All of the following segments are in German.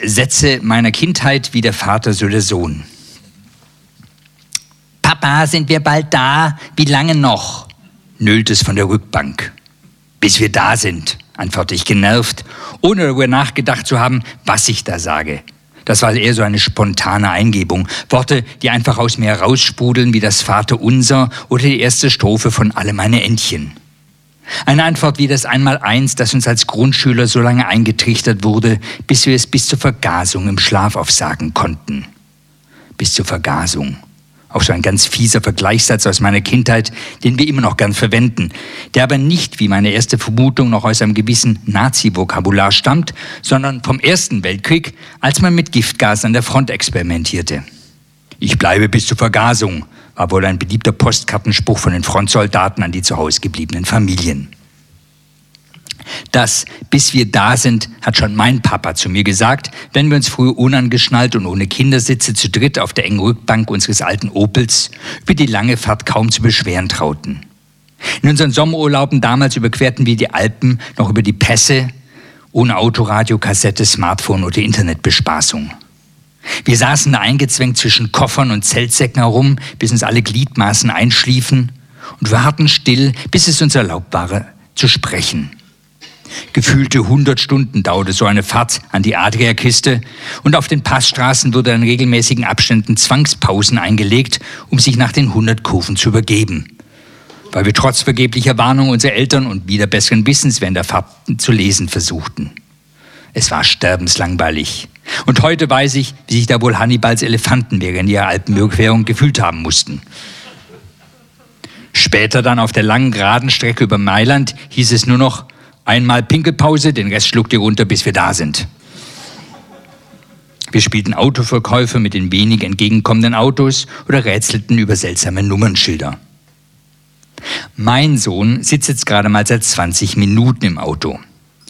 Sätze meiner Kindheit wie der Vater, so der Sohn. Papa, sind wir bald da? Wie lange noch? nölt es von der Rückbank. Bis wir da sind, antworte ich genervt, ohne darüber nachgedacht zu haben, was ich da sage. Das war eher so eine spontane Eingebung. Worte, die einfach aus mir raussprudeln wie das Vaterunser oder die erste Strophe von Alle meine Entchen. Eine Antwort wie das Einmaleins, das uns als Grundschüler so lange eingetrichtert wurde, bis wir es bis zur Vergasung im Schlaf aufsagen konnten. Bis zur Vergasung. Auch so ein ganz fieser Vergleichssatz aus meiner Kindheit, den wir immer noch gern verwenden, der aber nicht, wie meine erste Vermutung, noch aus einem gewissen Nazi-Vokabular stammt, sondern vom Ersten Weltkrieg, als man mit Giftgas an der Front experimentierte. Ich bleibe bis zur Vergasung, war wohl ein beliebter Postkartenspruch von den Frontsoldaten an die zu Hause gebliebenen Familien. Das bis wir da sind, hat schon mein Papa zu mir gesagt, wenn wir uns früher unangeschnallt und ohne Kindersitze zu dritt auf der engen Rückbank unseres alten Opels über die lange Fahrt kaum zu beschweren trauten. In unseren Sommerurlauben damals überquerten wir die Alpen noch über die Pässe, ohne Autoradio, Kassette, Smartphone oder Internetbespaßung. Wir saßen eingezwängt zwischen Koffern und Zeltsäcken herum, bis uns alle Gliedmaßen einschliefen und warten still, bis es uns erlaubt war, zu sprechen. Gefühlte 100 Stunden dauerte so eine Fahrt an die Adriakiste und auf den Passstraßen wurde in regelmäßigen Abständen Zwangspausen eingelegt, um sich nach den 100 Kurven zu übergeben. Weil wir trotz vergeblicher Warnung unserer Eltern und wieder besseren Wissens während der Fahrt zu lesen versuchten. Es war sterbenslangweilig. Und heute weiß ich, wie sich da wohl Hannibals Elefanten während ihrer Alpenüberquerung gefühlt haben mussten. Später dann auf der langen geraden Strecke über Mailand hieß es nur noch einmal Pinkelpause, den Rest schluckt ihr runter, bis wir da sind. Wir spielten Autoverkäufe mit den wenig entgegenkommenden Autos oder rätselten über seltsame Nummernschilder. Mein Sohn sitzt jetzt gerade mal seit 20 Minuten im Auto.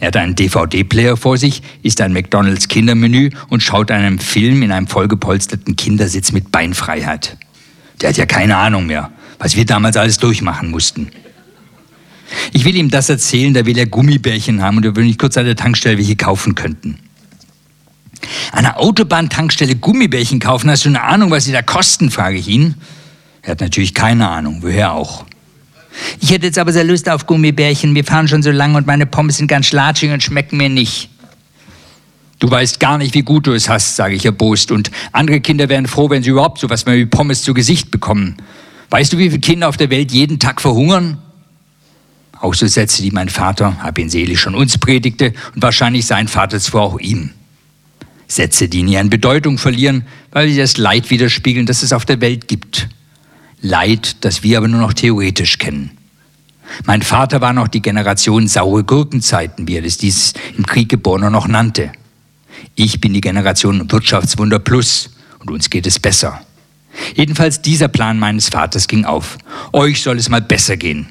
Er hat einen DVD-Player vor sich, isst ein McDonalds Kindermenü und schaut einen Film in einem vollgepolsterten Kindersitz mit Beinfreiheit. Der hat ja keine Ahnung mehr, was wir damals alles durchmachen mussten. Ich will ihm das erzählen, da will er Gummibärchen haben und er will nicht kurz an der Tankstelle welche kaufen könnten. An einer Autobahntankstelle Gummibärchen kaufen, hast du eine Ahnung, was sie da kosten, frage ich ihn. Er hat natürlich keine Ahnung, woher auch. Ich hätte jetzt aber sehr Lust auf Gummibärchen. Wir fahren schon so lange und meine Pommes sind ganz latschig und schmecken mir nicht. Du weißt gar nicht, wie gut du es hast, sage ich erbost. Und andere Kinder wären froh, wenn sie überhaupt so was wie Pommes zu Gesicht bekommen. Weißt du, wie viele Kinder auf der Welt jeden Tag verhungern? Auch so Sätze, die mein Vater, hab ihn selig, schon uns predigte und wahrscheinlich sein Vater zwar auch ihm. Sätze, die nie an Bedeutung verlieren, weil sie das Leid widerspiegeln, das es auf der Welt gibt. Leid, das wir aber nur noch theoretisch kennen. Mein Vater war noch die Generation saure Gurkenzeiten, wie er es dies im Krieg geborener noch nannte. Ich bin die Generation Wirtschaftswunder Plus und uns geht es besser. Jedenfalls dieser Plan meines Vaters ging auf. Euch soll es mal besser gehen.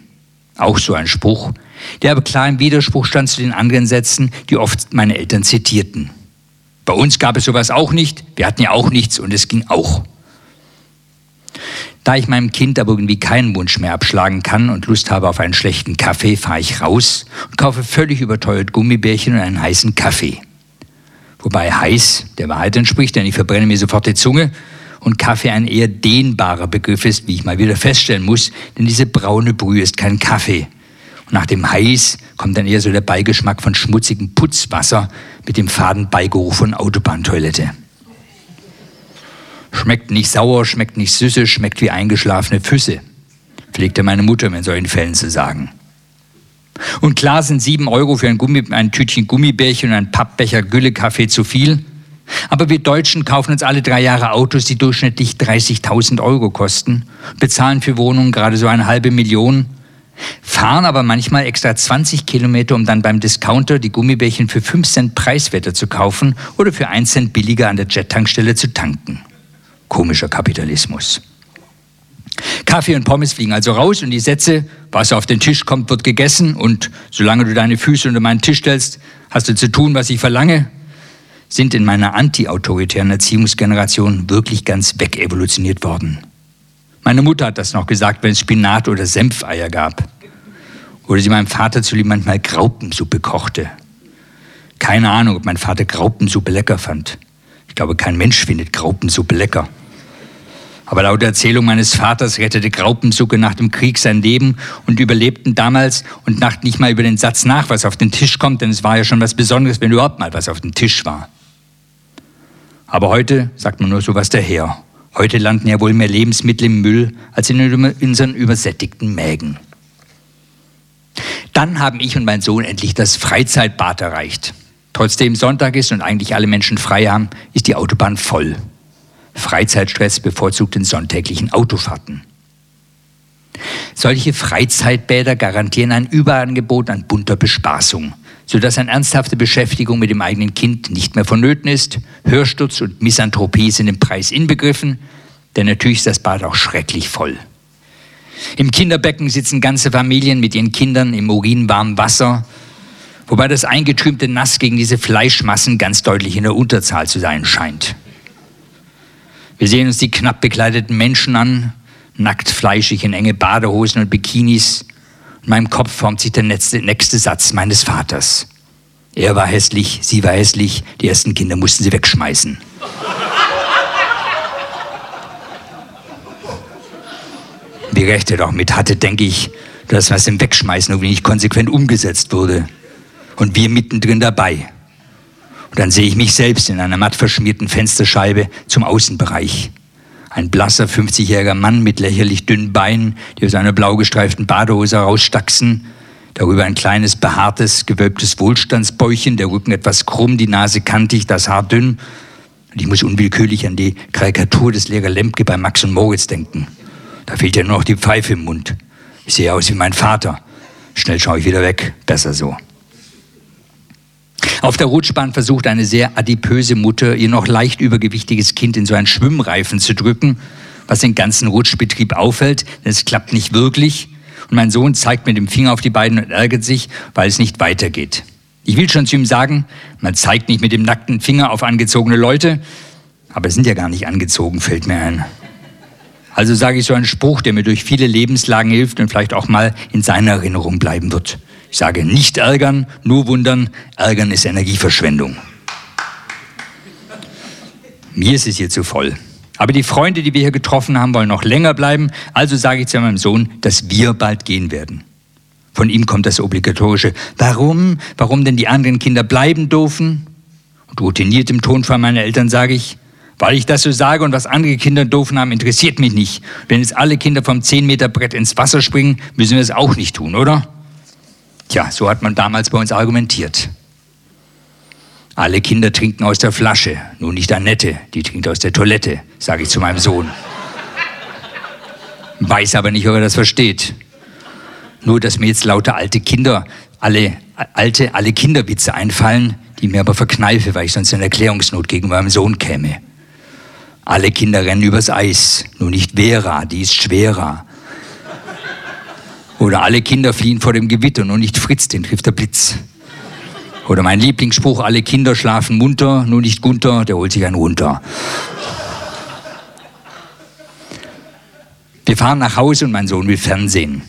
Auch so ein Spruch, der aber klar im Widerspruch stand zu den anderen Sätzen, die oft meine Eltern zitierten. Bei uns gab es sowas auch nicht, wir hatten ja auch nichts und es ging auch. Da ich meinem Kind aber irgendwie keinen Wunsch mehr abschlagen kann und Lust habe auf einen schlechten Kaffee, fahre ich raus und kaufe völlig überteuert Gummibärchen und einen heißen Kaffee. Wobei heiß der Wahrheit entspricht, denn ich verbrenne mir sofort die Zunge und Kaffee ein eher dehnbarer Begriff ist, wie ich mal wieder feststellen muss, denn diese braune Brühe ist kein Kaffee. Und nach dem Heiß kommt dann eher so der Beigeschmack von schmutzigem Putzwasser mit dem faden Beigeruch von Autobahntoilette. Schmeckt nicht sauer, schmeckt nicht süße, schmeckt wie eingeschlafene Füße, pflegte meine Mutter mir in solchen Fällen zu sagen. Und klar sind sieben Euro für ein, Gummi, ein Tütchen Gummibärchen und ein Pappbecher Güllekaffee zu viel. Aber wir Deutschen kaufen uns alle drei Jahre Autos, die durchschnittlich 30.000 Euro kosten, bezahlen für Wohnungen gerade so eine halbe Million, fahren aber manchmal extra 20 Kilometer, um dann beim Discounter die Gummibärchen für 5 Cent preiswerter zu kaufen oder für 1 Cent billiger an der Jet-Tankstelle zu tanken. Komischer Kapitalismus. Kaffee und Pommes fliegen also raus und die Sätze, was auf den Tisch kommt, wird gegessen und solange du deine Füße unter meinen Tisch stellst, hast du zu tun, was ich verlange, sind in meiner anti-autoritären Erziehungsgeneration wirklich ganz wegevolutioniert worden. Meine Mutter hat das noch gesagt, wenn es Spinat oder Senfeier gab. Oder sie meinem Vater zulieb manchmal Graupensuppe kochte. Keine Ahnung, ob mein Vater Graupensuppe lecker fand. Ich glaube, kein Mensch findet Graupensuppe lecker. Aber laut Erzählung meines Vaters rettete Graupensucke nach dem Krieg sein Leben und überlebten damals und dachten nicht mal über den Satz nach, was auf den Tisch kommt, denn es war ja schon was Besonderes, wenn überhaupt mal was auf dem Tisch war. Aber heute sagt man nur so was daher. Heute landen ja wohl mehr Lebensmittel im Müll als in unseren übersättigten Mägen. Dann haben ich und mein Sohn endlich das Freizeitbad erreicht. Trotzdem Sonntag ist und eigentlich alle Menschen frei haben, ist die Autobahn voll. Freizeitstress bevorzugt den sonntäglichen Autofahrten. Solche Freizeitbäder garantieren ein Überangebot an bunter Bespaßung, sodass eine ernsthafte Beschäftigung mit dem eigenen Kind nicht mehr vonnöten ist. Hörsturz und Misanthropie sind im Preis inbegriffen, denn natürlich ist das Bad auch schrecklich voll. Im Kinderbecken sitzen ganze Familien mit ihren Kindern im urinwarmen Wasser, wobei das eingetrübte Nass gegen diese Fleischmassen ganz deutlich in der Unterzahl zu sein scheint. Wir sehen uns die knapp bekleideten Menschen an, nackt, fleischig in enge Badehosen und Bikinis. In meinem Kopf formt sich der nächste, nächste Satz meines Vaters. Er war hässlich, sie war hässlich, die ersten Kinder mussten sie wegschmeißen. Wie recht er doch mit hatte, denke ich, dass was im Wegschmeißen irgendwie nicht konsequent umgesetzt wurde. Und wir mittendrin dabei. Und dann sehe ich mich selbst in einer matt verschmierten Fensterscheibe zum Außenbereich. Ein blasser 50-jähriger Mann mit lächerlich dünnen Beinen, die aus einer blau gestreiften Badehose herausstachsen. Darüber ein kleines, behaartes, gewölbtes Wohlstandsbäuchchen, der Rücken etwas krumm, die Nase kantig, das Haar dünn. Und ich muss unwillkürlich an die Karikatur des Lehrer Lemke bei Max und Moritz denken. Da fehlt ja nur noch die Pfeife im Mund. Ich sehe aus wie mein Vater. Schnell schaue ich wieder weg. Besser so. Auf der Rutschbahn versucht eine sehr adipöse Mutter, ihr noch leicht übergewichtiges Kind in so einen Schwimmreifen zu drücken, was den ganzen Rutschbetrieb auffällt, denn es klappt nicht wirklich. Und mein Sohn zeigt mit dem Finger auf die beiden und ärgert sich, weil es nicht weitergeht. Ich will schon zu ihm sagen, man zeigt nicht mit dem nackten Finger auf angezogene Leute, aber es sind ja gar nicht angezogen, fällt mir ein. Also sage ich so einen Spruch, der mir durch viele Lebenslagen hilft und vielleicht auch mal in seiner Erinnerung bleiben wird. Ich sage nicht ärgern, nur wundern. Ärgern ist Energieverschwendung. Mir ist es hier zu voll. Aber die Freunde, die wir hier getroffen haben, wollen noch länger bleiben. Also sage ich zu meinem Sohn, dass wir bald gehen werden. Von ihm kommt das obligatorische Warum? Warum denn die anderen Kinder bleiben dürfen? Und routiniert im Tonfall meiner Eltern sage ich, weil ich das so sage und was andere Kinder doofen haben, interessiert mich nicht. Wenn jetzt alle Kinder vom 10 Meter Brett ins Wasser springen, müssen wir es auch nicht tun, oder? Tja, so hat man damals bei uns argumentiert. Alle Kinder trinken aus der Flasche, nur nicht Annette, die trinkt aus der Toilette, sage ich zu meinem Sohn. Weiß aber nicht, ob er das versteht. Nur, dass mir jetzt lauter alte Kinder, alle alte, alle Kinderwitze einfallen, die mir aber verkneife, weil ich sonst in Erklärungsnot gegen meinem Sohn käme. Alle Kinder rennen übers Eis, nur nicht Vera, die ist schwerer. Oder alle Kinder fliehen vor dem Gewitter, nur nicht Fritz, den trifft der Blitz. Oder mein Lieblingsspruch, alle Kinder schlafen munter, nur nicht Gunther, der holt sich einen runter. Wir fahren nach Hause und mein Sohn will Fernsehen.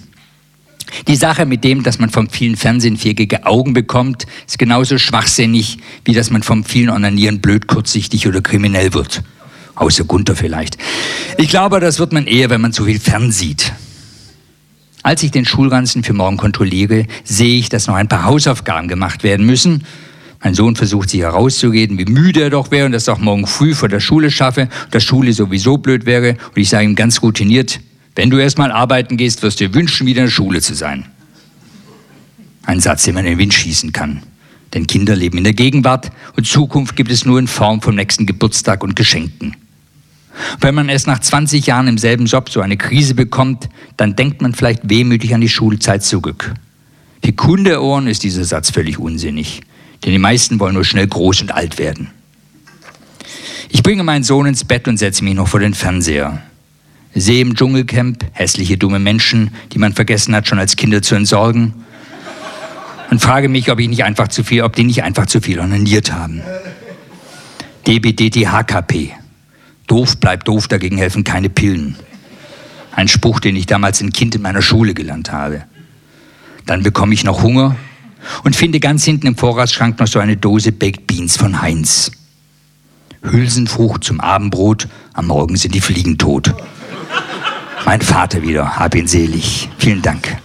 Die Sache mit dem, dass man vom vielen Fernsehen viereckige Augen bekommt, ist genauso schwachsinnig, wie dass man vom vielen Onanieren blöd, kurzsichtig oder kriminell wird. Außer Gunther vielleicht. Ich glaube, das wird man eher, wenn man zu viel fernsieht. Als ich den Schulranzen für morgen kontrolliere, sehe ich, dass noch ein paar Hausaufgaben gemacht werden müssen. Mein Sohn versucht sich herauszureden, wie müde er doch wäre und dass er auch morgen früh vor der Schule schaffe, dass Schule sowieso blöd wäre. Und ich sage ihm ganz routiniert, wenn du erst mal arbeiten gehst, wirst du dir wünschen, wieder in der Schule zu sein. Ein Satz, den man in den Wind schießen kann. Denn Kinder leben in der Gegenwart und Zukunft gibt es nur in Form vom nächsten Geburtstag und Geschenken. Wenn man erst nach 20 Jahren im selben Job so eine Krise bekommt, dann denkt man vielleicht wehmütig an die Schulzeit zurück. Für Kundeohren ist dieser Satz völlig unsinnig, denn die meisten wollen nur schnell groß und alt werden. Ich bringe meinen Sohn ins Bett und setze mich noch vor den Fernseher. Sehe im Dschungelcamp hässliche, dumme Menschen, die man vergessen hat, schon als Kinder zu entsorgen. Und frage mich, ob ich nicht einfach zu viel, ob die nicht einfach zu viel onaniert haben. DBDTHKP. Doof bleibt doof, dagegen helfen keine Pillen. Ein Spruch, den ich damals ein Kind in meiner Schule gelernt habe. Dann bekomme ich noch Hunger, und finde ganz hinten im Vorratsschrank noch so eine Dose Baked Beans von Heinz. Hülsenfrucht zum Abendbrot, am Morgen sind die Fliegen tot. Mein Vater wieder, hab ihn selig. Vielen Dank.